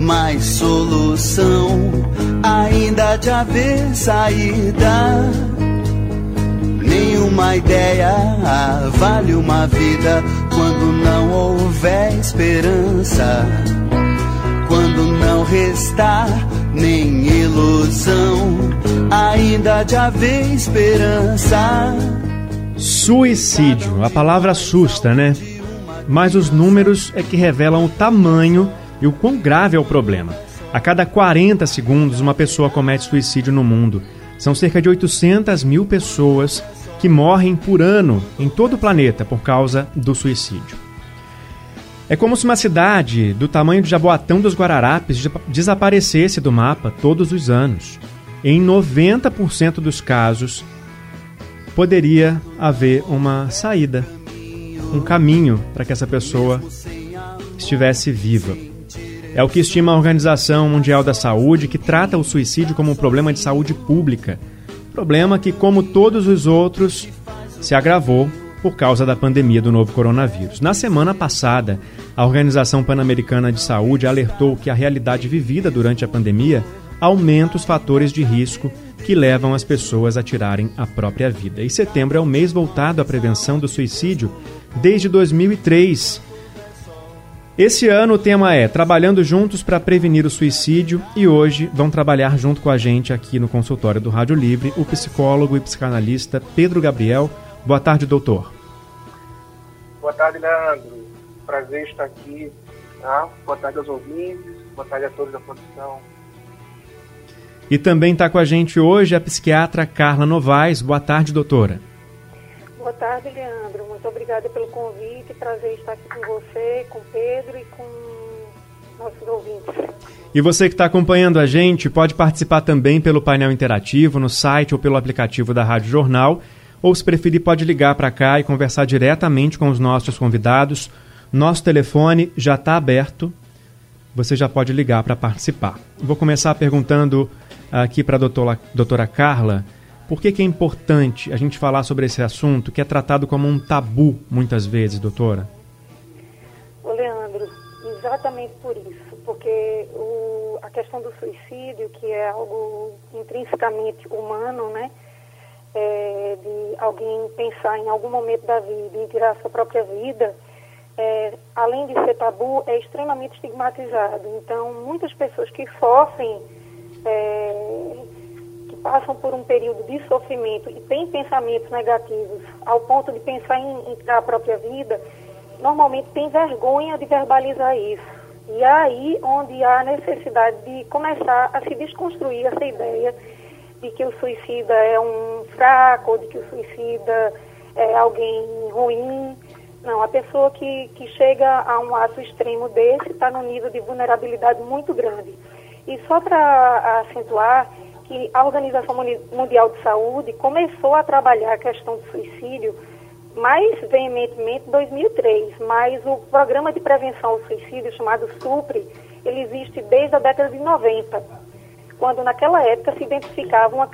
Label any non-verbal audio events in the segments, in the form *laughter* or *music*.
mais solução, ainda de haver saída. Nenhuma ideia vale uma vida quando não houver esperança, quando não restar nem ilusão, ainda de haver esperança. Suicídio, a palavra assusta, né? Mas os números é que revelam o tamanho e o quão grave é o problema. A cada 40 segundos, uma pessoa comete suicídio no mundo. São cerca de 800 mil pessoas que morrem por ano em todo o planeta por causa do suicídio. É como se uma cidade do tamanho de Jaboatão dos Guararapes desaparecesse do mapa todos os anos. Em 90% dos casos, poderia haver uma saída, um caminho para que essa pessoa estivesse viva. É o que estima a Organização Mundial da Saúde, que trata o suicídio como um problema de saúde pública. Problema que, como todos os outros, se agravou por causa da pandemia do novo coronavírus. Na semana passada, a Organização Pan-Americana de Saúde alertou que a realidade vivida durante a pandemia aumenta os fatores de risco que levam as pessoas a tirarem a própria vida. E setembro é o mês voltado à prevenção do suicídio desde 2003 esse ano o tema é Trabalhando Juntos para Prevenir o Suicídio e hoje vão trabalhar junto com a gente aqui no consultório do Rádio Livre o psicólogo e psicanalista Pedro Gabriel. Boa tarde, doutor. Boa tarde, Leandro. Prazer estar aqui. Tá? Boa tarde aos ouvintes, boa tarde a todos da produção. E também está com a gente hoje a psiquiatra Carla Novaes. Boa tarde, doutora. Tarde, Leandro. Muito obrigada pelo convite. Prazer estar aqui com você, com Pedro e com nossos ouvintes. E você que está acompanhando a gente pode participar também pelo painel interativo no site ou pelo aplicativo da Rádio Jornal. Ou, se preferir, pode ligar para cá e conversar diretamente com os nossos convidados. Nosso telefone já está aberto. Você já pode ligar para participar. Vou começar perguntando aqui para a doutora, doutora Carla por que, que, é importante a gente falar sobre esse assunto que é tratado como um tabu muitas vezes, doutora? Ô Leandro, exatamente por isso, porque o, a questão do suicídio, que é algo intrinsecamente humano, né? É, de alguém pensar em algum momento da vida em tirar sua própria vida, é, além de ser tabu, é extremamente estigmatizado. Então, muitas pessoas que sofrem é, passam por um período de sofrimento e têm pensamentos negativos ao ponto de pensar em, em a própria vida, normalmente tem vergonha de verbalizar isso. E é aí onde há a necessidade de começar a se desconstruir essa ideia de que o suicida é um fraco, ou de que o suicida é alguém ruim. Não, a pessoa que, que chega a um ato extremo desse está num nível de vulnerabilidade muito grande. E só para acentuar, que a Organização Mundial de Saúde começou a trabalhar a questão do suicídio mais veementemente em 2003, mas o programa de prevenção ao suicídio chamado SUPRE, ele existe desde a década de 90, quando naquela época se identificava uma,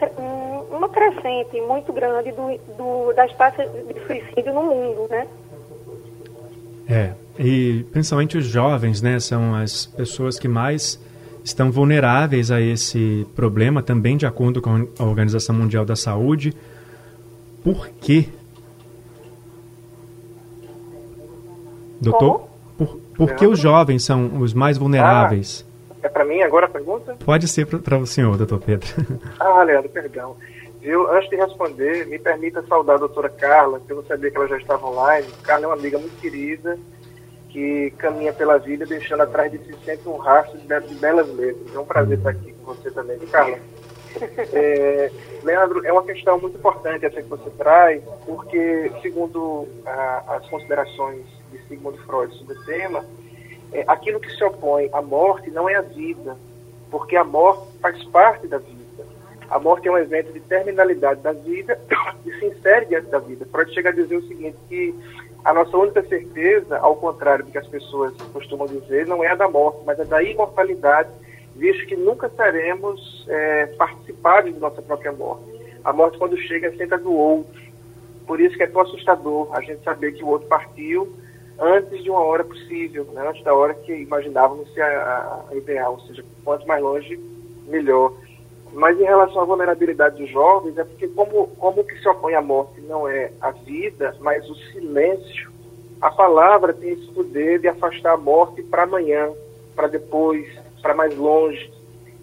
uma crescente muito grande do, do, das taxas de suicídio no mundo, né? É, e principalmente os jovens, né, são as pessoas que mais estão vulneráveis a esse problema, também de acordo com a Organização Mundial da Saúde. Por quê? Doutor, por, por que os jovens são os mais vulneráveis? Ah, é para mim agora a pergunta? Pode ser para o senhor, doutor Pedro. *laughs* Ah, Leandro, perdão. Viu? Antes de responder, me permita saudar a doutora Carla, que eu sabia que ela já estava online. Carla é uma amiga muito querida, que caminha pela vida deixando atrás de si sempre um rastro de, belas letras. É um prazer estar aqui com você também, Carla. *laughs* É, Leandro, é uma questão muito importante essa que você traz, porque, segundo a, as considerações de Sigmund Freud sobre o tema, é, aquilo que se opõe à morte não é a vida, porque a morte faz parte da vida. A morte é um evento de terminalidade da vida *coughs* e se insere diante da vida. Freud chega a dizer o seguinte, que a nossa única certeza, ao contrário do que as pessoas costumam dizer, não é a da morte, mas a da imortalidade, visto que nunca teremos é, participados de nossa própria morte. A morte, quando chega, é sempre a do outro. Por isso que é tão assustador a gente saber que o outro partiu antes de uma hora possível, né? antes da hora que imaginávamos ser a, a ideal, ou seja, quanto mais longe, melhor. Mas em relação à vulnerabilidade dos jovens, é porque como, como que se opõe à morte não é a vida, mas o silêncio, a palavra tem esse poder de afastar a morte para amanhã, para depois, para mais longe.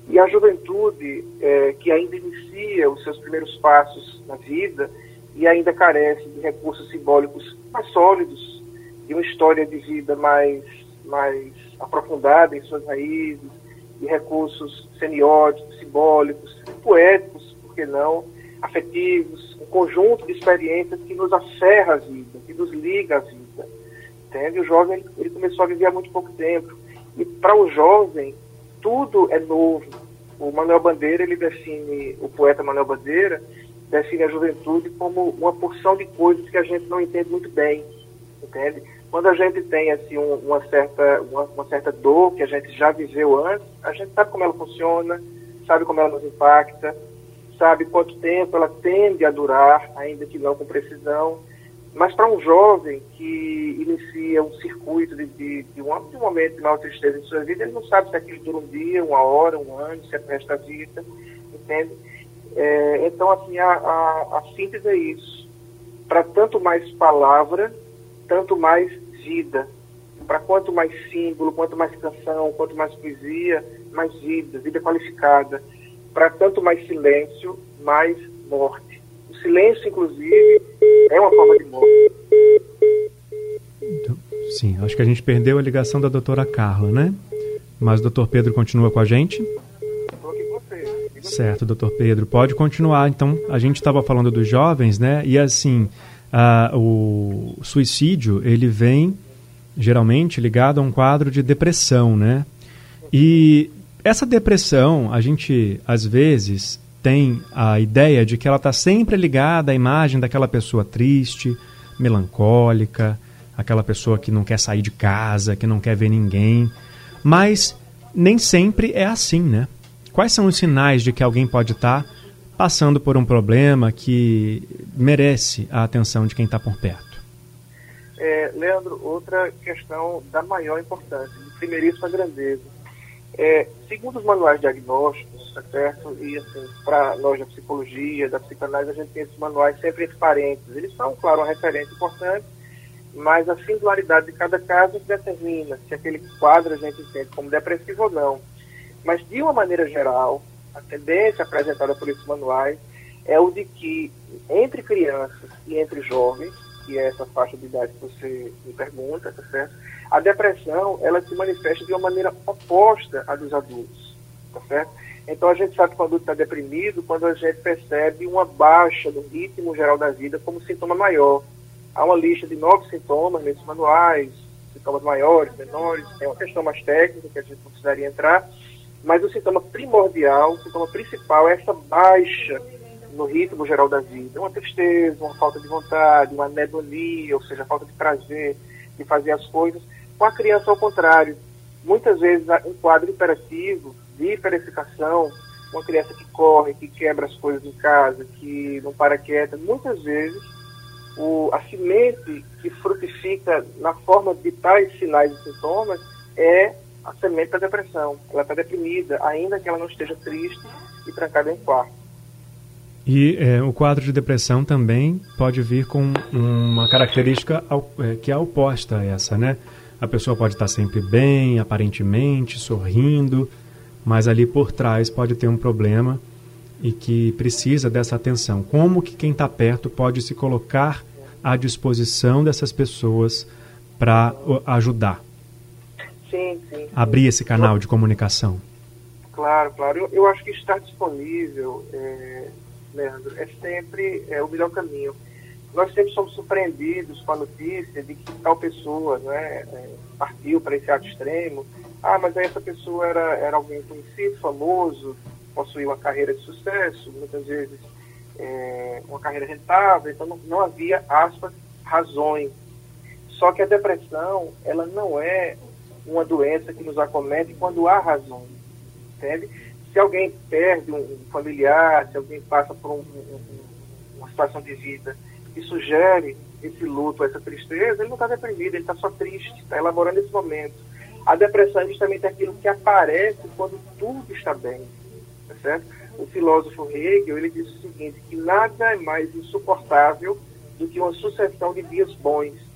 E a juventude, é, que ainda inicia os seus primeiros passos na vida e ainda carece de recursos simbólicos mais sólidos, de uma história de vida mais, mais aprofundada em suas raízes, de recursos semióticos, simbólicos, poéticos, por que não, afetivos, um conjunto de experiências que nos aferra a vida, que nos liga à vida. Entende? O jovem ele começou a viver há muito pouco tempo. E para o jovem, tudo é novo. O Manuel Bandeira, ele define, o poeta Manuel Bandeira, define a juventude como uma porção de coisas que a gente não entende muito bem, entende? Quando a gente tem assim um, uma certa uma, uma, certa dor que a gente já viveu antes, a gente sabe como ela funciona, sabe como ela nos impacta, sabe quanto tempo ela tende a durar, ainda que não com precisão. Mas para um jovem que inicia um circuito de, de, de, um, de um momento de maior tristeza em sua vida, ele não sabe se aquilo dura um dia, uma hora, um ano, se é para esta vida, entende? É, então, assim, a, a, a síntese é isso. Para tanto mais palavra, tanto mais vida. Para quanto mais símbolo, quanto mais canção, quanto mais poesia, mais vida, vida qualificada. Para tanto mais silêncio, mais morte. O silêncio, inclusive, é uma forma de morte. Então, sim, acho que a gente perdeu a ligação da doutora Carla, né? Mas o doutor Pedro continua com a gente. Certo, doutor Pedro. Pode continuar. Então, a gente estava falando dos jovens, né? E assim, o suicídio ele vem geralmente ligado a um quadro de depressão, né? E essa depressão, a gente às vezes tem a ideia de que ela está sempre ligada à imagem daquela pessoa triste, melancólica, aquela pessoa que não quer sair de casa, que não quer ver ninguém. Mas nem sempre é assim, né? Quais são os sinais de que alguém pode estar tá passando por um problema que merece a atenção de quem está por perto? É, Leandro, outra questão da maior importância, de primeiríssima grandeza. É, segundo os manuais diagnósticos, tá certo? E assim, para nós da psicologia, da psicanálise, a gente tem esses manuais sempre entre parênteses. Eles são, claro, uma referência importante, mas a singularidade de cada caso determina se aquele quadro a gente entende como depressivo ou não. Mas, de uma maneira geral, a tendência apresentada por esses manuais é o de que entre crianças e entre jovens, que é essa faixa de idade que você me pergunta, tá certo? A depressão, ela se manifesta de uma maneira oposta à dos adultos, tá certo? Então a gente sabe que o adulto está deprimido quando a gente percebe uma baixa no ritmo geral da vida como sintoma maior. Há uma lista de nove sintomas nesses manuais, sintomas maiores, menores, é uma questão mais técnica que a gente não precisaria entrar, mas o sintoma primordial, o sintoma principal é essa baixa no ritmo geral da vida. Uma tristeza, uma falta de vontade, uma anedonia, ou seja, falta de prazer de fazer as coisas. Com a criança, ao contrário. Muitas vezes, um quadro imperativo de hiperificação, uma criança que corre, que quebra as coisas em casa, que não para quieta, muitas vezes o, a semente que frutifica na forma de tais sinais e sintomas é a semente da depressão. Ela está deprimida, ainda que ela não esteja triste e trancada em quarto. E é, o quadro de depressão também pode vir com uma característica ao, é, que é oposta a essa, né? A pessoa pode estar sempre bem, aparentemente, sorrindo, mas ali por trás pode ter um problema e que precisa dessa atenção. Como que quem está perto pode se colocar à disposição dessas pessoas para ajudar? Sim, sim. Abrir esse canal de comunicação. Claro, claro. Eu, eu acho que estar disponível, é, Leandro, é sempre é, o melhor caminho. nós sempre somos surpreendidos com a notícia de que tal pessoa né, é, partiu para esse ato extremo. Ah, mas aí essa pessoa era, era alguém conhecido, famoso, possuía uma carreira de sucesso, muitas vezes é, uma carreira rentável, então não, não havia, aspas, razões. Só que a depressão, ela não é uma doença que nos acomete quando há razões, entende? Se alguém perde um familiar, se alguém passa por um, um, uma situação de vida que sugere esse luto, essa tristeza, ele não está deprimido, ele está só triste, está elaborando esse momento. A depressão é justamente aquilo que aparece quando tudo está bem, tá certo? O filósofo Hegel, ele diz o seguinte, que nada é mais insuportável do que uma sucessão de dias bons.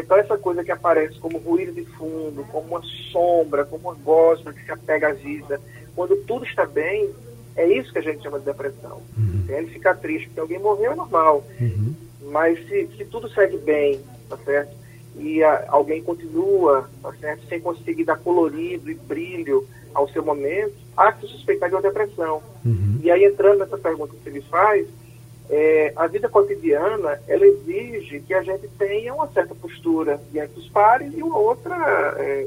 Então essa coisa que aparece como ruído de fundo, como uma sombra, como uma gosma que se apega à vida, quando tudo está bem, é isso que a gente chama de depressão. Uhum. Ele ficar triste porque alguém morreu é normal. Uhum. Mas se, se tudo segue bem, tá certo? E a, alguém continua, tá certo? Sem conseguir dar colorido e brilho ao seu momento, há que suspeitar de uma depressão. Uhum. E aí, entrando nessa pergunta que você me faz, é, a vida cotidiana, ela exige que a gente tenha uma certa postura diante dos pares e uma outra é,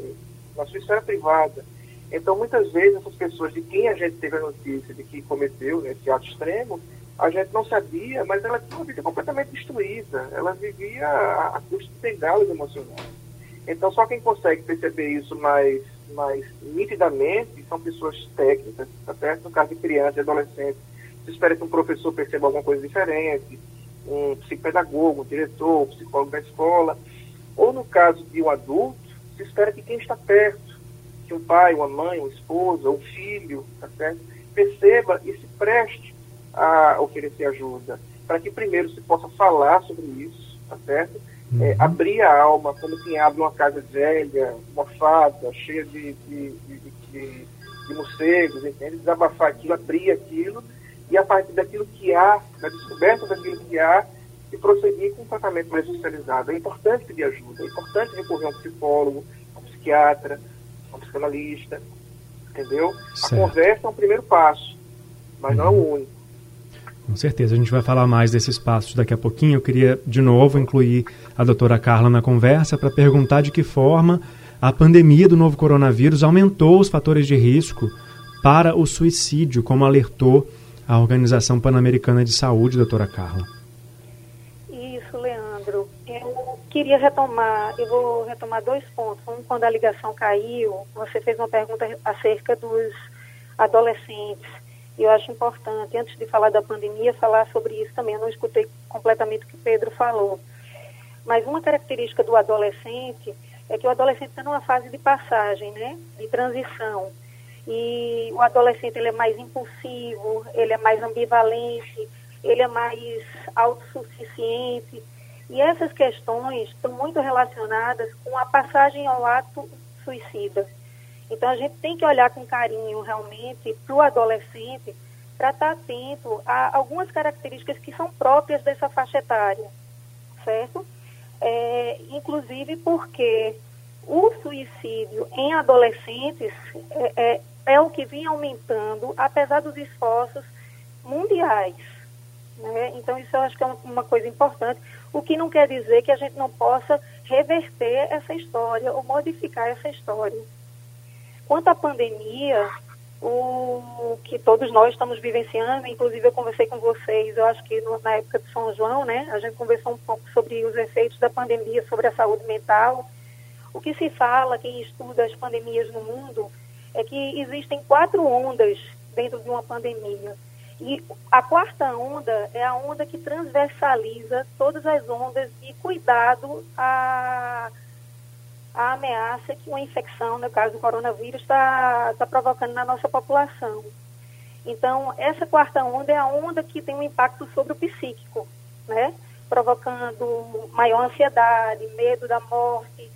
na sua esfera privada. Então, muitas vezes, essas pessoas de quem a gente teve a notícia de que cometeu né, esse ato extremo, a gente não sabia, mas ela tinha uma vida completamente destruída. Ela vivia a, a custo de bengalas emocionais. Então, só quem consegue perceber isso mais, mais nitidamente são pessoas técnicas, tá certo? No caso de criança e adolescente, se espera que um professor perceba alguma coisa diferente, um psicopedagogo, um diretor, um psicólogo da escola. Ou no caso de um adulto, se espera que quem está perto, que um pai, uma mãe, uma esposa, um filho, tá certo? perceba e se preste a oferecer ajuda, para que primeiro se possa falar sobre isso, tá certo? É, uhum. Abrir a alma, como quem abre uma casa velha, mofada, cheia de, de, de, de, de morcegos, entende? Desabafar aquilo, abrir aquilo, e a partir daquilo que há, da descoberta daquilo que há, e prosseguir com um tratamento mais especializado. É importante pedir ajuda, é importante recorrer a um psicólogo, a um psiquiatra, a um psicanalista, entendeu? Certo. A conversa é um primeiro passo, mas não é o uhum. único. Com certeza, a gente vai falar mais desses passos daqui a pouquinho. Eu queria, de novo, incluir a doutora Carla na conversa para perguntar de que forma a pandemia do novo coronavírus aumentou os fatores de risco para o suicídio, como alertou a Organização Pan-Americana de Saúde, doutora Carla. Isso, Leandro. Eu queria retomar, eu vou retomar dois pontos. Um, quando a ligação caiu, você fez uma pergunta acerca dos adolescentes eu acho importante, antes de falar da pandemia, falar sobre isso também. Eu não escutei completamente o que Pedro falou. Mas uma característica do adolescente é que o adolescente está numa fase de passagem, né? De transição. E o adolescente ele é mais impulsivo, ele é mais ambivalente, ele é mais autossuficiente. E essas questões estão muito relacionadas com a passagem ao ato suicida. Então a gente tem que olhar com carinho realmente para o adolescente para estar tá atento a algumas características que são próprias dessa faixa etária, certo? É, inclusive porque o suicídio em adolescentes é, é, é, o que vem aumentando, apesar dos esforços mundiais. Né? Então, isso eu acho que é uma coisa importante, o que não quer dizer que a gente não possa reverter essa história ou modificar essa história. Quanto à pandemia, o que todos nós estamos vivenciando, inclusive eu conversei com vocês, eu acho que na época de São João, né, a gente conversou um pouco sobre os efeitos da pandemia sobre a saúde mental. O que se fala, quem estuda as pandemias no mundo, é que existem quatro ondas dentro de uma pandemia. E a quarta onda é a onda que transversaliza todas as ondas de cuidado a a ameaça que uma infecção, no caso do coronavírus, está tá provocando na nossa população. Então, essa quarta onda é a onda que tem um impacto sobre o psíquico, né? Provocando maior ansiedade, medo da morte,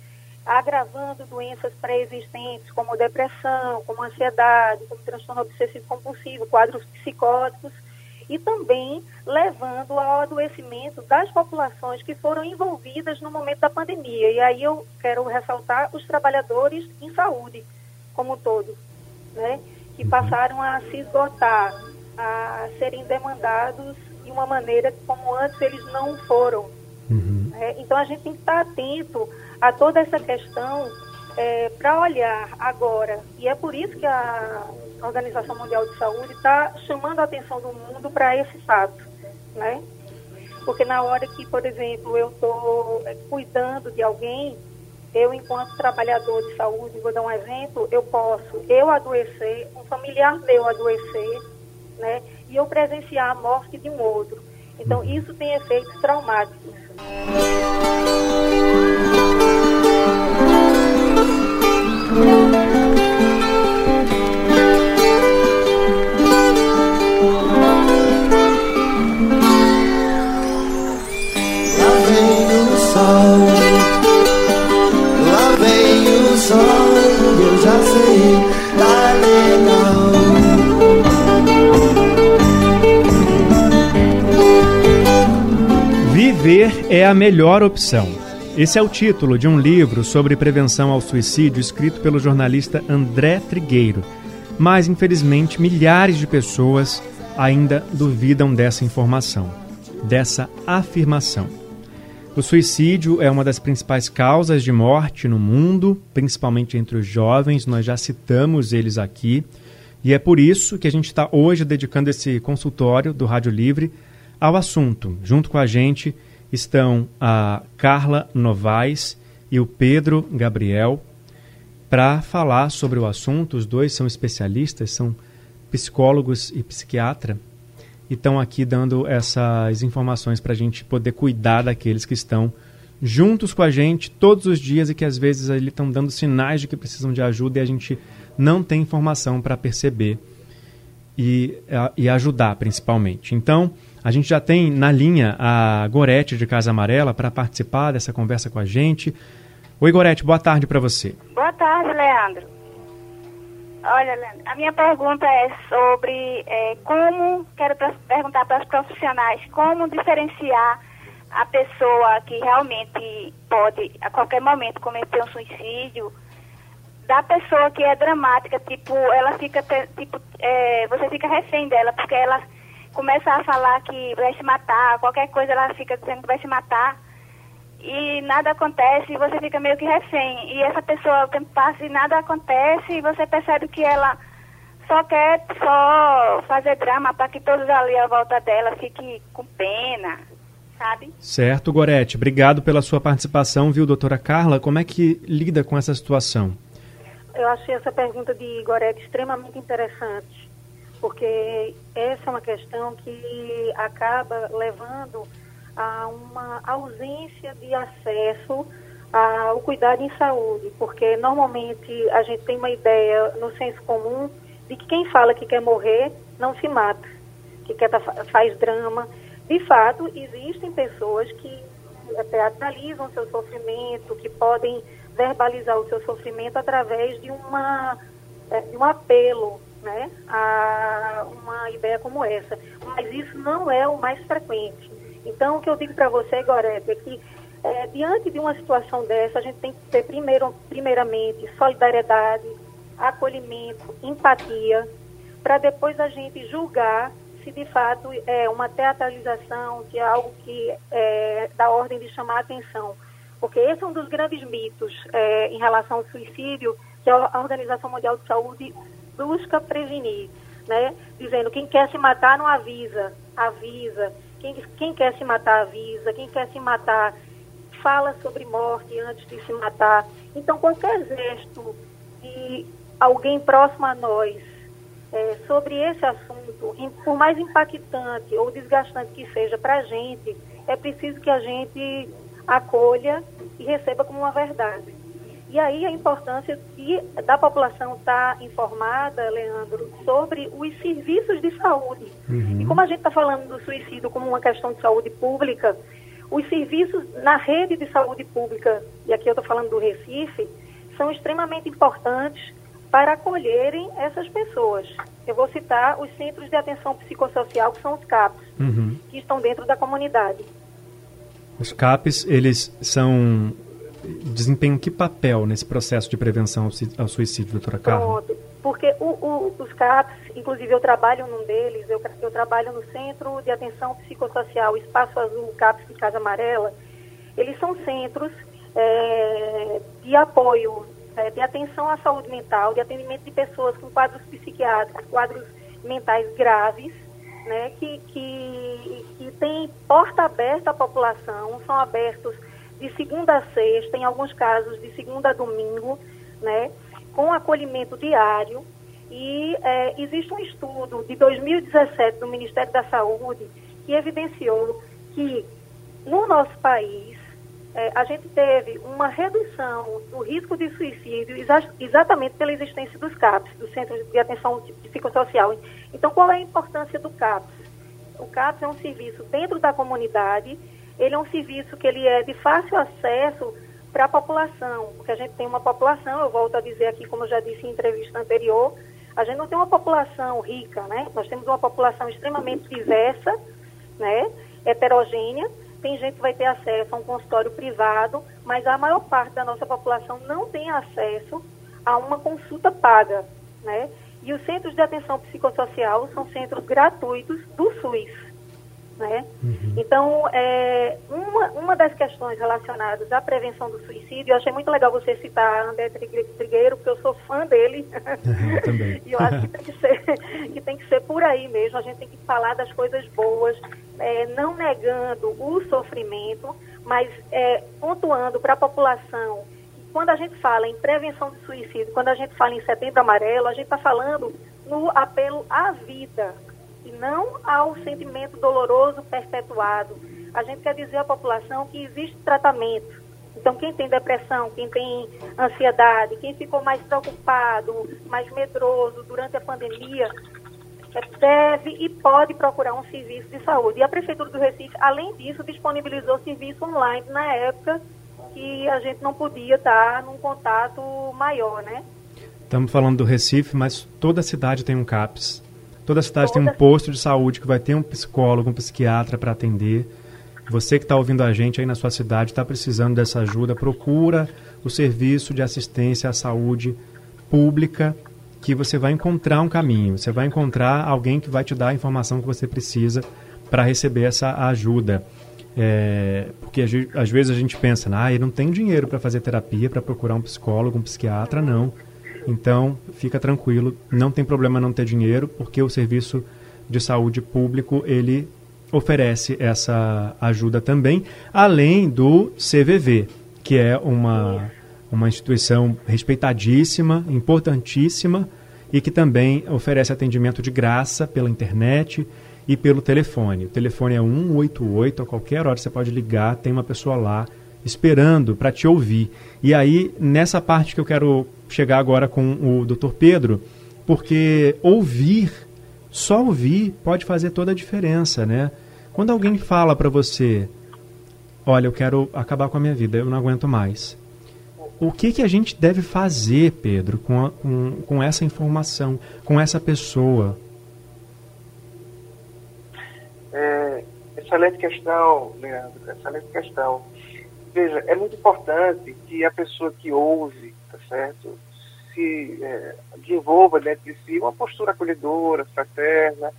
agravando doenças pré-existentes como depressão, como ansiedade, como transtorno obsessivo compulsivo, quadros psicóticos e também levando ao adoecimento das populações que foram envolvidas no momento da pandemia. E aí eu quero ressaltar os trabalhadores em saúde como um todo, né, que uhum. passaram a se esgotar, a serem demandados de uma maneira como antes eles não foram, Uhum. É, então a gente tem que estar atento a toda essa questão é, para olhar agora. E é por isso que a Organização Mundial de Saúde está chamando a atenção do mundo para esse fato. Né? Porque na hora que, por exemplo, eu estou é, cuidando de alguém, eu, enquanto trabalhador de saúde, vou dar um exemplo, eu posso eu adoecer, um familiar meu adoecer, né? E eu presenciar a morte de um outro. Então, isso tem efeitos traumáticos. Viver é a melhor opção. Esse é o título de um livro sobre prevenção ao suicídio escrito pelo jornalista André Trigueiro. Mas, infelizmente, milhares de pessoas ainda duvidam dessa informação, dessa afirmação. O suicídio é uma das principais causas de morte no mundo, principalmente entre os jovens, nós já citamos eles aqui, e é por isso que a gente está hoje dedicando esse consultório do Rádio Livre ao assunto. Junto com a gente estão a Carla Novaes e o Pedro Gabriel para falar sobre o assunto. Os dois são especialistas, são psicólogos e psiquiatra e estão aqui dando essas informações para a gente poder cuidar daqueles que estão juntos com a gente todos os dias e que às vezes eles estão dando sinais de que precisam de ajuda e a gente não tem informação para perceber e, e ajudar principalmente. Então, a gente já tem na linha a Gorete de Casa Amarela para participar dessa conversa com a gente. Oi, Gorete, boa tarde para você. Boa tarde, Leandro. Olha, a minha pergunta é sobre é, como, quero perguntar para os profissionais, como diferenciar a pessoa que realmente pode, a qualquer momento, cometer um suicídio, da pessoa que é dramática, tipo, ela fica, tipo, é, você fica refém dela, porque ela começa a falar que vai se matar, qualquer coisa ela fica dizendo que vai se matar e nada acontece e você fica meio que refém. E essa pessoa, o tempo passa e nada acontece e você percebe que ela só quer só fazer drama para que todos ali à volta dela fiquem com pena, sabe? Certo, Gorete. Obrigado pela sua participação, viu, doutora Carla? Como é que lida com essa situação? Eu achei essa pergunta de Gorete extremamente interessante, porque essa é uma questão que acaba levando a uma ausência de acesso ao cuidado em saúde, porque normalmente a gente tem uma ideia no senso comum de que quem fala que quer morrer não se mata, que quer tá, faz drama. De fato, existem pessoas que teatralizam seu sofrimento, que podem verbalizar o seu sofrimento através de, uma, é, de um apelo né, a uma ideia como essa. Mas isso não é o mais frequente. Então, o que eu digo para você, Gorete, é que é, diante de uma situação dessa, a gente tem que ter, primeiro, primeiramente, solidariedade, acolhimento, empatia, para depois a gente julgar se de fato é uma teatralização, se é algo que é da ordem de chamar a atenção. Porque esse é um dos grandes mitos é, em relação ao suicídio que a Organização Mundial de Saúde busca prevenir, né? Dizendo quem quer se matar não avisa, avisa. Quem, quem quer se matar avisa, quem quer se matar fala sobre morte antes de se matar. Então, qualquer gesto de alguém próximo a nós é, sobre esse assunto, por mais impactante ou desgastante que seja para a gente, é preciso que a gente acolha e receba como uma verdade. E aí a importância de, da população estar tá informada, Leandro, sobre os serviços de saúde. Uhum. E como a gente está falando do suicídio como uma questão de saúde pública, os serviços na rede de saúde pública, e aqui eu estou falando do Recife, são extremamente importantes para acolherem essas pessoas. Eu vou citar os Centros de Atenção Psicossocial, que são os CAPs, uhum. que estão dentro da comunidade. Os CAPs, eles são desempenham que papel nesse processo de prevenção ao suicídio, doutora Carla? Pronto, porque o, o, os CAPs, inclusive eu trabalho num deles, eu, eu trabalho no Centro de Atenção Psicossocial Espaço Azul CAPS de Casa Amarela, Eles são centros é, de apoio, é, de atenção à saúde mental, de atendimento de pessoas com quadros psiquiátricos, quadros mentais graves, né, que, que, porta aberta à população, são abertos de segunda a sexta, em alguns casos de segunda a domingo, né, com acolhimento diário. E é, existe um estudo de 2017 do Ministério da Saúde que evidenciou que no nosso país é, a gente teve uma redução do risco de suicídio exa exatamente pela existência dos CAPs, do Centro de Atenção Psicossocial. Então, qual é a importância do CAPS? O CAPS é um serviço dentro da comunidade, ele é um serviço que ele é de fácil acesso para a população, porque a gente tem uma população, eu volto a dizer aqui, como eu já disse em entrevista anterior, a gente não tem uma população rica, né? Nós temos uma população extremamente diversa, né? Heterogênea. Tem gente que vai ter acesso a um consultório privado, mas a maior parte da nossa população não tem acesso a uma consulta paga, né? E os centros de atenção psicossocial são centros gratuitos do SUS. Né? Uhum. Então, é, uma, uma das questões relacionadas à prevenção do suicídio, eu achei muito legal você citar André Trigueiro, porque eu sou fã dele. *laughs* *laughs* Uhum, também. e eu acho que tem que, ser, que tem que ser por aí mesmo, a gente tem que falar das coisas boas, é, não negando o sofrimento, mas é, pontuando para a população quando a gente fala em prevenção de suicídio, quando a gente fala em setembro amarelo, a gente está falando no apelo à vida e não ao sentimento doloroso perpetuado. A gente quer dizer à população que existe tratamento. Então, quem tem depressão, quem tem ansiedade, quem ficou mais preocupado, mais medroso durante a pandemia, deve e pode procurar um serviço de saúde. E a Prefeitura do Recife, além disso, disponibilizou serviço online na época que a gente não podia estar num contato maior, né? Estamos falando do Recife, mas toda cidade tem um CAPS. Toda cidade toda... tem um posto de saúde que vai ter um psicólogo, um psiquiatra para atender. Você que está ouvindo a gente aí na sua cidade, está precisando dessa ajuda, procura o serviço de assistência à saúde pública que você vai encontrar um caminho. Você vai encontrar alguém que vai te dar a informação que você precisa para receber essa ajuda. É, porque às vezes a gente pensa, ah, ele não tem dinheiro para fazer terapia, para procurar um psicólogo, um psiquiatra, não. Então, fica tranquilo, não tem problema não ter dinheiro, porque o serviço de saúde público, ele oferece essa ajuda também, além do CVV, que é uma, uma instituição respeitadíssima, importantíssima, e que também oferece atendimento de graça pela internet, e pelo telefone. O telefone é 188, a qualquer hora você pode ligar, tem uma pessoa lá esperando para te ouvir. E aí, nessa parte que eu quero chegar agora com o Dr. Pedro, porque ouvir, só ouvir pode fazer toda a diferença, né? Quando alguém fala para você, olha, eu quero acabar com a minha vida, eu não aguento mais. O que, que a gente deve fazer, Pedro, com, a, com, com essa informação, com essa pessoa? Excelente questão, Leandro, excelente questão. Veja, é muito importante que a pessoa que ouve, tá certo, se é, desenvolva dentro de si uma postura acolhedora, fraterna,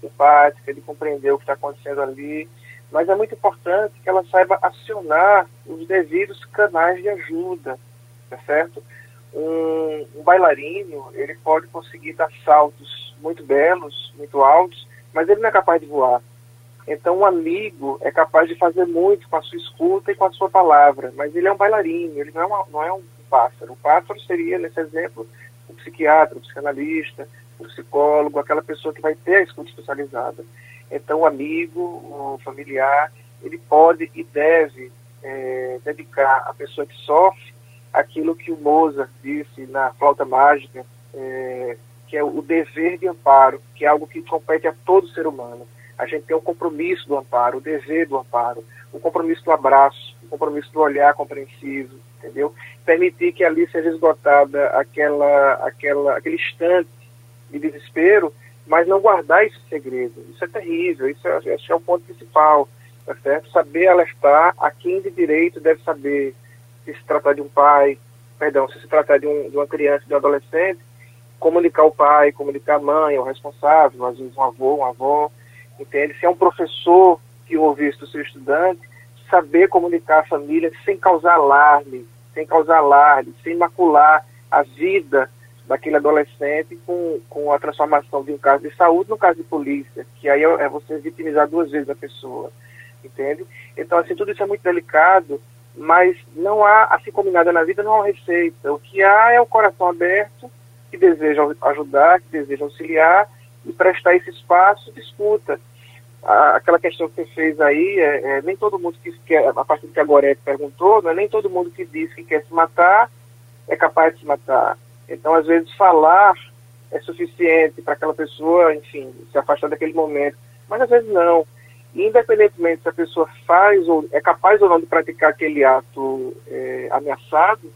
empática, de compreender o que está acontecendo ali, mas é muito importante que ela saiba acionar os devidos canais de ajuda, tá certo? Um, um bailarino, ele pode conseguir dar saltos muito belos, muito altos, mas ele não é capaz de voar. Então, um amigo é capaz de fazer muito com a sua escuta e com a sua palavra, mas ele é um bailarino, ele não é, uma, não é um pássaro. O pássaro seria, nesse exemplo, o psiquiatra, o psicanalista, o psicólogo, aquela pessoa que vai ter a escuta especializada. Então, o amigo, o familiar, ele pode e deve é, dedicar à pessoa que sofre aquilo que o Mozart disse na flauta mágica, é, que é o dever de amparo, que é algo que compete a todo ser humano a gente tem o compromisso do amparo, o dever do amparo, o compromisso do abraço, o compromisso do olhar compreensivo, entendeu? Permitir que ali seja esgotada aquela, aquela, aquele instante de desespero, mas não guardar esse segredo. Isso é terrível, isso é, esse é o ponto principal, tá certo? Saber alertar a quem de direito deve saber se se tratar de um pai, perdão, se se tratar de, um, de uma criança, de um adolescente, comunicar o pai, comunicar a mãe, o responsável, às vezes um avô, uma avó, entende? Se é um professor que ouve isso do seu estudante, saber comunicar a família sem causar alarme, sem causar alarme, sem macular a vida daquele adolescente com, com a transformação de um caso de saúde no caso de polícia, que aí é, é você vitimizar duas vezes a pessoa, entende? Então, assim, tudo isso é muito delicado, mas não há, assim como nada na vida, não há uma receita. O que há é o coração aberto, que deseja ajudar, que deseja auxiliar e prestar esse espaço de escuta. aquela questão que você fez aí, é, é, nem todo mundo que quer, a partir do que a Gorete perguntou, não é nem todo mundo que diz que quer se matar é capaz de se matar. Então, às vezes, falar é suficiente para aquela pessoa, enfim, se afastar daquele momento. Mas às vezes não. E, independentemente se a pessoa faz ou é capaz ou não de praticar aquele ato é, ameaçado,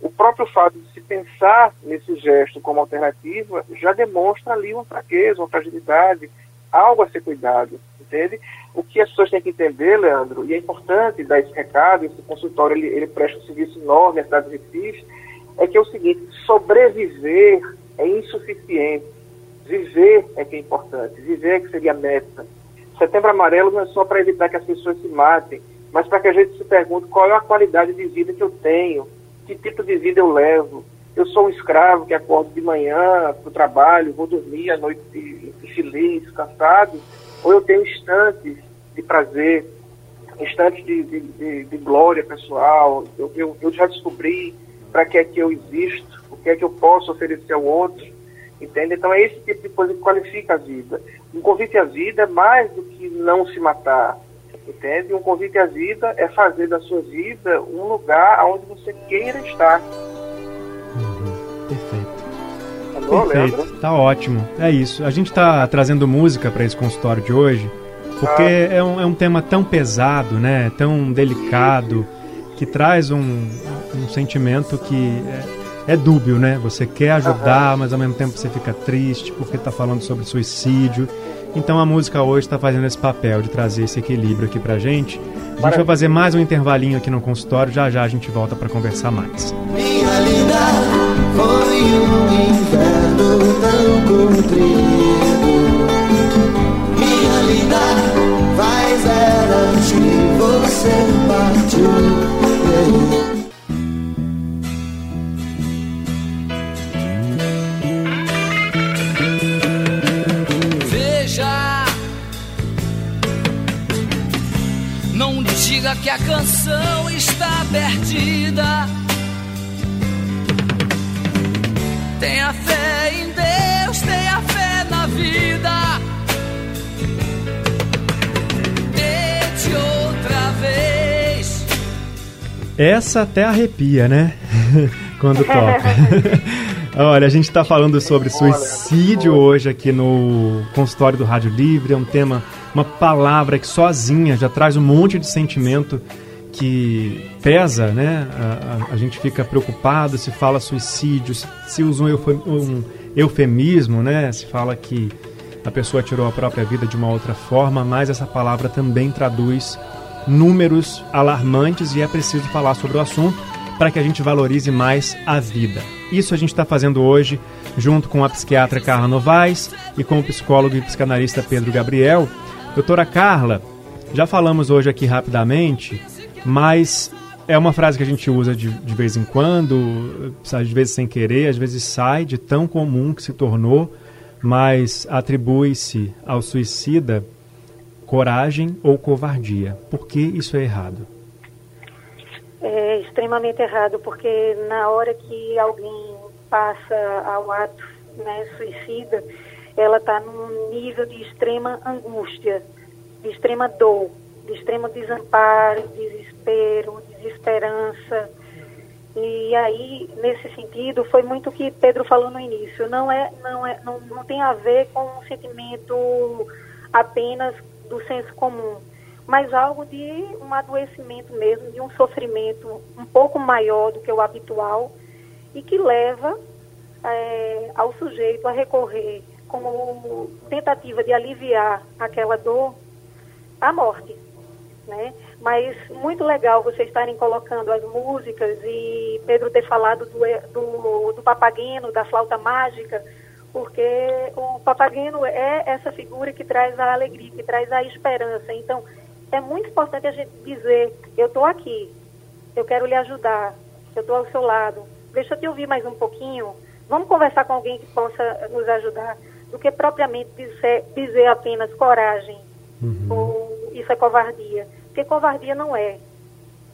o próprio fato de se pensar nesse gesto como alternativa já demonstra ali uma fraqueza, uma fragilidade, algo a ser cuidado, entende? O que as pessoas têm que entender, Leandro, e é importante dar esse recado, esse consultório ele, ele presta um serviço enorme à cidade de é que é o seguinte, sobreviver é insuficiente, viver é que é importante, viver é que seria a meta. Setembro Amarelo não é só para evitar que as pessoas se matem, mas para que a gente se pergunte qual é a qualidade de vida que eu tenho, que tipo de vida eu levo. Eu sou um escravo que acordo de manhã para o trabalho, vou dormir à noite feliz, cansado, ou eu tenho instantes de prazer, instantes de, de, de, de glória pessoal. Eu, eu, eu já descobri para que é que eu existo, o que é que eu posso oferecer ao outro, entende? Então é esse tipo de coisa que qualifica a vida. Um convite à vida é mais do que não se matar, entende? Um convite à vida é fazer da sua vida um lugar onde você queira estar. Uhum. Perfeito. Alô, Perfeito, Leandro? tá ótimo. É isso. A gente está trazendo música para esse consultório de hoje, porque ah. é, um, é um tema tão pesado, né? Tão delicado, que traz um, um sentimento que é, é, dúbio, né? Você quer ajudar, mas ao mesmo tempo você fica triste porque está falando sobre suicídio. Então a música hoje está fazendo esse papel de trazer esse equilíbrio aqui pra gente. A gente vai fazer mais um intervalinho aqui no consultório, já já a gente volta para conversar mais. Minha linda, foi um inverno tão comprido. Minha linda, faz eras que você partiu. Canção está perdida. Tenha fé em Deus, tenha fé na vida. Tente outra vez. Essa até arrepia, né? *laughs* Quando toca. *laughs* Olha, a gente está falando sobre suicídio hoje aqui no consultório do Rádio Livre. É um tema uma palavra que sozinha já traz um monte de sentimento que pesa, né? A, a, a gente fica preocupado se fala suicídio, se, se usa um, um eufemismo, né? Se fala que a pessoa tirou a própria vida de uma outra forma, mas essa palavra também traduz números alarmantes e é preciso falar sobre o assunto para que a gente valorize mais a vida. Isso a gente está fazendo hoje junto com a psiquiatra Carla Novaes e com o psicólogo e psicanalista Pedro Gabriel. Doutora Carla, já falamos hoje aqui rapidamente, mas é uma frase que a gente usa de, de vez em quando, às vezes sem querer, às vezes sai de tão comum que se tornou, mas atribui-se ao suicida coragem ou covardia. Por que isso é errado? É extremamente errado, porque na hora que alguém passa ao ato né, suicida, ela está num nível de extrema angústia, de extrema dor, de extremo desamparo, desespero, desesperança. E aí, nesse sentido, foi muito o que Pedro falou no início. Não é, não é, não, não tem a ver com um sentimento apenas do senso comum, mas algo de um adoecimento mesmo, de um sofrimento um pouco maior do que o habitual e que leva é, ao sujeito a recorrer como tentativa de aliviar aquela dor, a morte, né? Mas muito legal vocês estarem colocando as músicas e Pedro ter falado do, do, do papagueno, da flauta mágica, porque o papagueno é essa figura que traz a alegria, que traz a esperança. Então, é muito importante a gente dizer, eu estou aqui, eu quero lhe ajudar, eu estou ao seu lado, deixa eu te ouvir mais um pouquinho, vamos conversar com alguém que possa nos ajudar, do que propriamente dizer, dizer apenas coragem, uhum. ou isso é covardia. Porque covardia não é,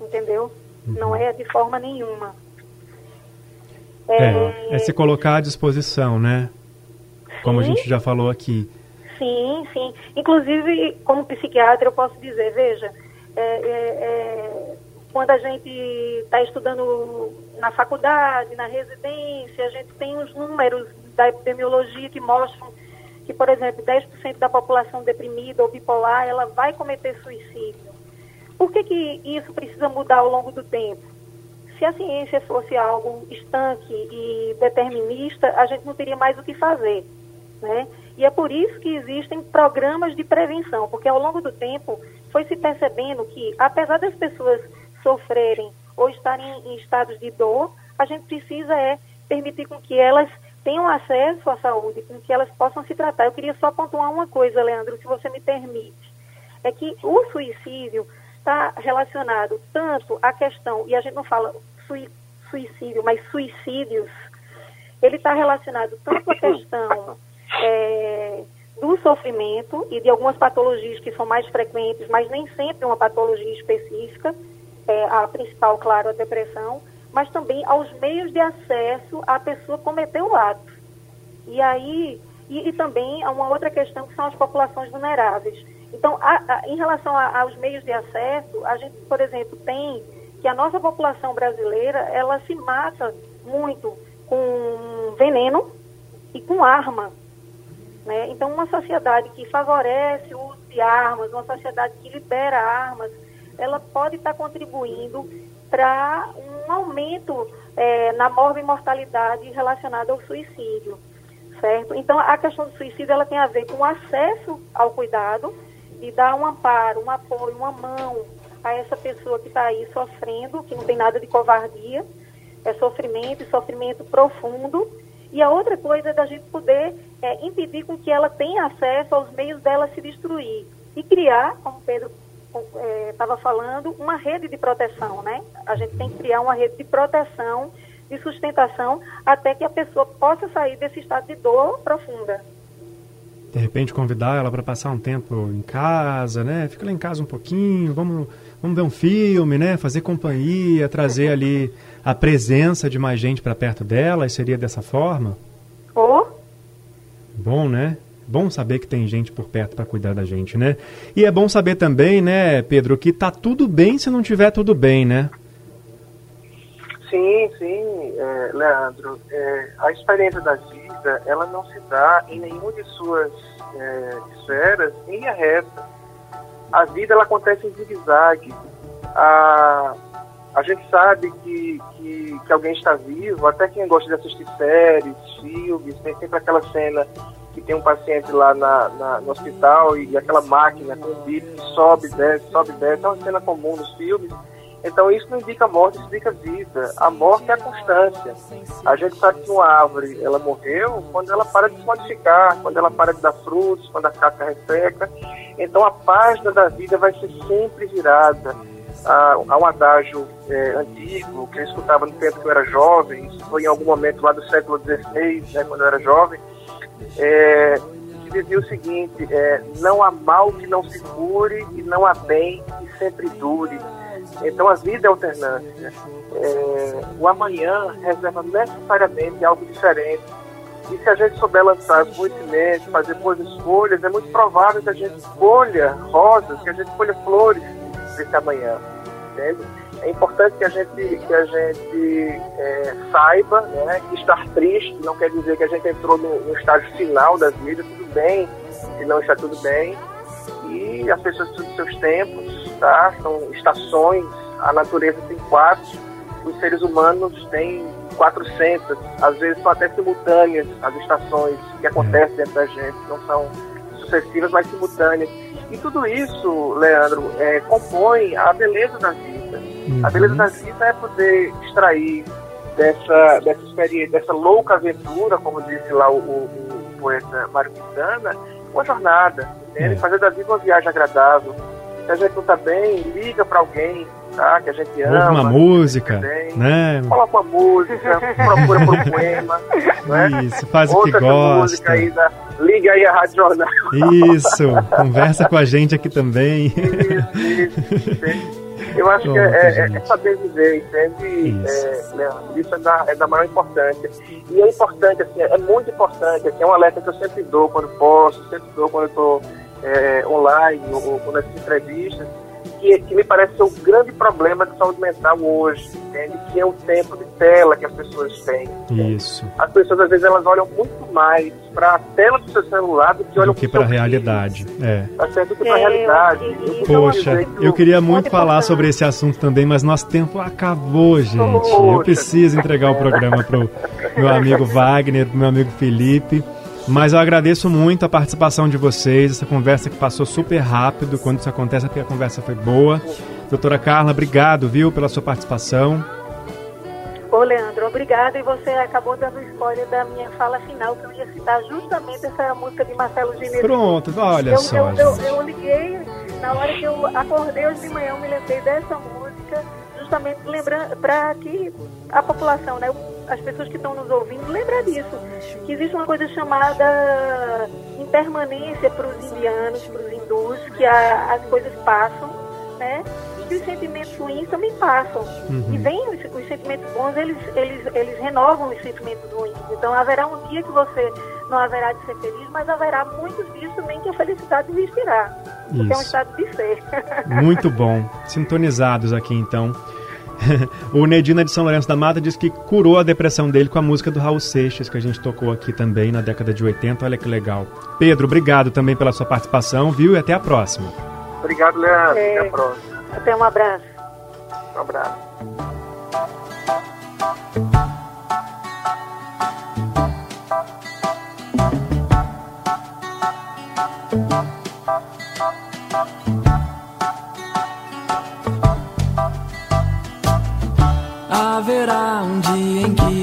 entendeu? Uhum. Não é de forma nenhuma. É, é, é, se colocar à disposição, né? Como sim, a gente já falou aqui. Sim, sim. Inclusive, como psiquiatra, eu posso dizer, veja, é, é, é quando a gente está estudando na faculdade, na residência, a gente tem os números da epidemiologia que mostram que, por exemplo, 10% da população deprimida ou bipolar, ela vai cometer suicídio. Por que, que isso precisa mudar ao longo do tempo? Se a ciência fosse algo estanque e determinista, a gente não teria mais o que fazer, né? E é por isso que existem programas de prevenção, porque ao longo do tempo foi se percebendo que, apesar das pessoas sofrerem ou estarem em estados de dor, a gente precisa é permitir com que elas tenham acesso à saúde, com que elas possam se tratar. Eu queria só pontuar uma coisa, Leandro, se você me permite. É que o suicídio está relacionado tanto à questão, e a gente não fala suicídio, mas suicídios, ele está relacionado tanto à questão é, do sofrimento e de algumas patologias que são mais frequentes, mas nem sempre uma patologia específica, é, a principal, claro, a depressão, mas também aos meios de acesso à pessoa cometer o ato. E aí, e, e também há uma outra questão que são as populações vulneráveis. Então, a, a, em relação a, aos meios de acesso, a gente, por exemplo, tem que a nossa população brasileira, ela se mata muito com veneno e com arma. Né? Então, uma sociedade que favorece o uso de armas, uma sociedade que libera armas, ela pode estar contribuindo para um aumento é, na morbimortalidade relacionada ao suicídio, certo? Então, a questão do suicídio ela tem a ver com o acesso ao cuidado e dar um amparo, um apoio, uma mão a essa pessoa que está aí sofrendo, que não tem nada de covardia, é sofrimento sofrimento profundo. E a outra coisa é da gente poder é, impedir com que ela tenha acesso aos meios dela se destruir e criar, como Pedro estava é, falando, uma rede de proteção, né? A gente tem que criar uma rede de proteção, de sustentação, até que a pessoa possa sair desse estado de dor profunda. De repente convidar ela para passar um tempo em casa, né? Fica lá em casa um pouquinho, vamos, vamos ver um filme, né? Fazer companhia, trazer ali a presença de mais gente para perto dela, seria dessa forma? Oh. Bom, né? Bom saber que tem gente por perto para cuidar da gente, né? E é bom saber também, né, Pedro, que tá tudo bem se não tiver tudo bem, né? Sim, sim, é, Leandro. É, a experiência da vida, ela não se dá em nenhuma de suas é, esferas em linha reta. A vida, ela acontece em zigue-zague. A, a gente sabe que, que, que alguém está vivo, até quem gosta de assistir séries, filmes, tem sempre aquela cena que tem um paciente lá na, na, no hospital e, e aquela máquina com bip sobe, desce, sobe, desce. É uma cena comum nos filmes. Então isso não indica morte, isso indica vida. A morte é a constância. A gente sabe que uma árvore ela morreu quando ela para de se modificar, quando ela para de dar frutos, quando a casca resseca. Então a página da vida vai ser sempre virada. Há um adágio é, antigo que eu escutava no tempo que eu era jovem, isso foi em algum momento lá do século XVI, né, quando eu era jovem, é, que dizia o seguinte: é, não há mal que não se cure e não há bem que sempre dure. Então a vida é alternância. É, o amanhã reserva necessariamente algo diferente. E se a gente souber lançar as sementes, fazer boas escolhas, é muito provável que a gente colha rosas, que a gente colha flores desse amanhã. Entende? É importante que a gente, que a gente é, saiba né, que estar triste não quer dizer que a gente entrou no, no estágio final da vida, tudo bem, se não está tudo bem. E as pessoas têm seus tempos, tá? são estações, a natureza tem quatro, os seres humanos têm 400, às vezes são até simultâneas as estações que acontecem dentro da gente, não são sucessivas, mas simultâneas. E tudo isso, Leandro, é, compõe a beleza da vida Uhum. A beleza da vida é poder extrair dessa, dessa experiência, dessa louca aventura, como disse lá o, o, o poeta Mário Quintana, uma jornada, entende? É. fazer da vida uma viagem agradável. Se a gente não está bem, liga para alguém, tá? Que a gente ama. Ouve uma música, né? Coloca uma música, procura por um *laughs* poema, né? Isso, faz Outra o que gosta. Aí da, liga aí a Rádio Jornal. Isso, conversa com a gente aqui também. *laughs* Isso, isso. Eu acho Pronto, que é, é, é, saber viver, entende? Isso, é, isso é, da, é da maior importância. E é importante, assim, é muito importante, assim, é um alerta que eu sempre dou quando posso, sempre dou quando estou é, online ou, ou nas entrevistas, que, que, me parece ser o grande problema de saúde mental hoje, entende? Que é o tempo de tela que as pessoas têm. Isso. As pessoas, às vezes, elas olham muito mais para a tela do seu celular do que olham para a realidade. É. Tá certo do que para a é, realidade. Poxa, eu queria muito falar sobre esse assunto também, mas nosso tempo acabou, gente. Poxa. Eu preciso entregar o programa para o meu amigo Wagner, pro meu amigo *laughs* Felipe. Mas eu agradeço muito a participação de vocês, essa conversa que passou super rápido. Quando isso acontece, é porque a conversa foi boa. Doutora Carla, obrigado, viu, pela sua participação. Ô, Leandro, obrigada. E você acabou dando spoiler da minha fala final, que eu ia citar justamente essa música de Marcelo Gineiro. Pronto, olha eu, só. Eu, eu, eu, liguei, na hora que eu acordei hoje de manhã, eu me lembrei dessa música, justamente lembrando para que a população, né, as pessoas que estão nos ouvindo, lembrar disso. Que existe uma coisa chamada impermanência para os indianos, para os hindus, que a, as coisas passam, né? E os sentimentos ruins também passam. Uhum. E vem os, os, sentimentos bons, eles, eles, eles renovam os sentimentos ruins. Então haverá um dia que você não haverá de ser feliz, mas haverá muitos dias também que a felicidade existirá. Porque é um estado de ser. *laughs* Muito bom. Sintonizados aqui então. *laughs* o Nedina de São Lourenço da Mata diz que curou a depressão dele com a música do Raul Seixas, que a gente tocou aqui também na década de 80. Olha que legal. Pedro, obrigado também pela sua participação, viu? E até a próxima. Obrigado, Leandro. É, até a próxima. Até um abraço. Um abraço.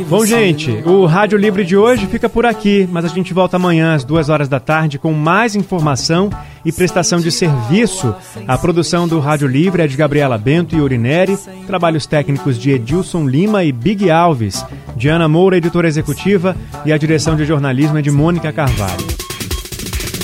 Bom, gente, o Rádio Livre de hoje fica por aqui, mas a gente volta amanhã às duas horas da tarde com mais informação e prestação de serviço. A produção do Rádio Livre é de Gabriela Bento e Urineri, trabalhos técnicos de Edilson Lima e Big Alves, Diana Moura, editora executiva, e a direção de jornalismo é de Mônica Carvalho.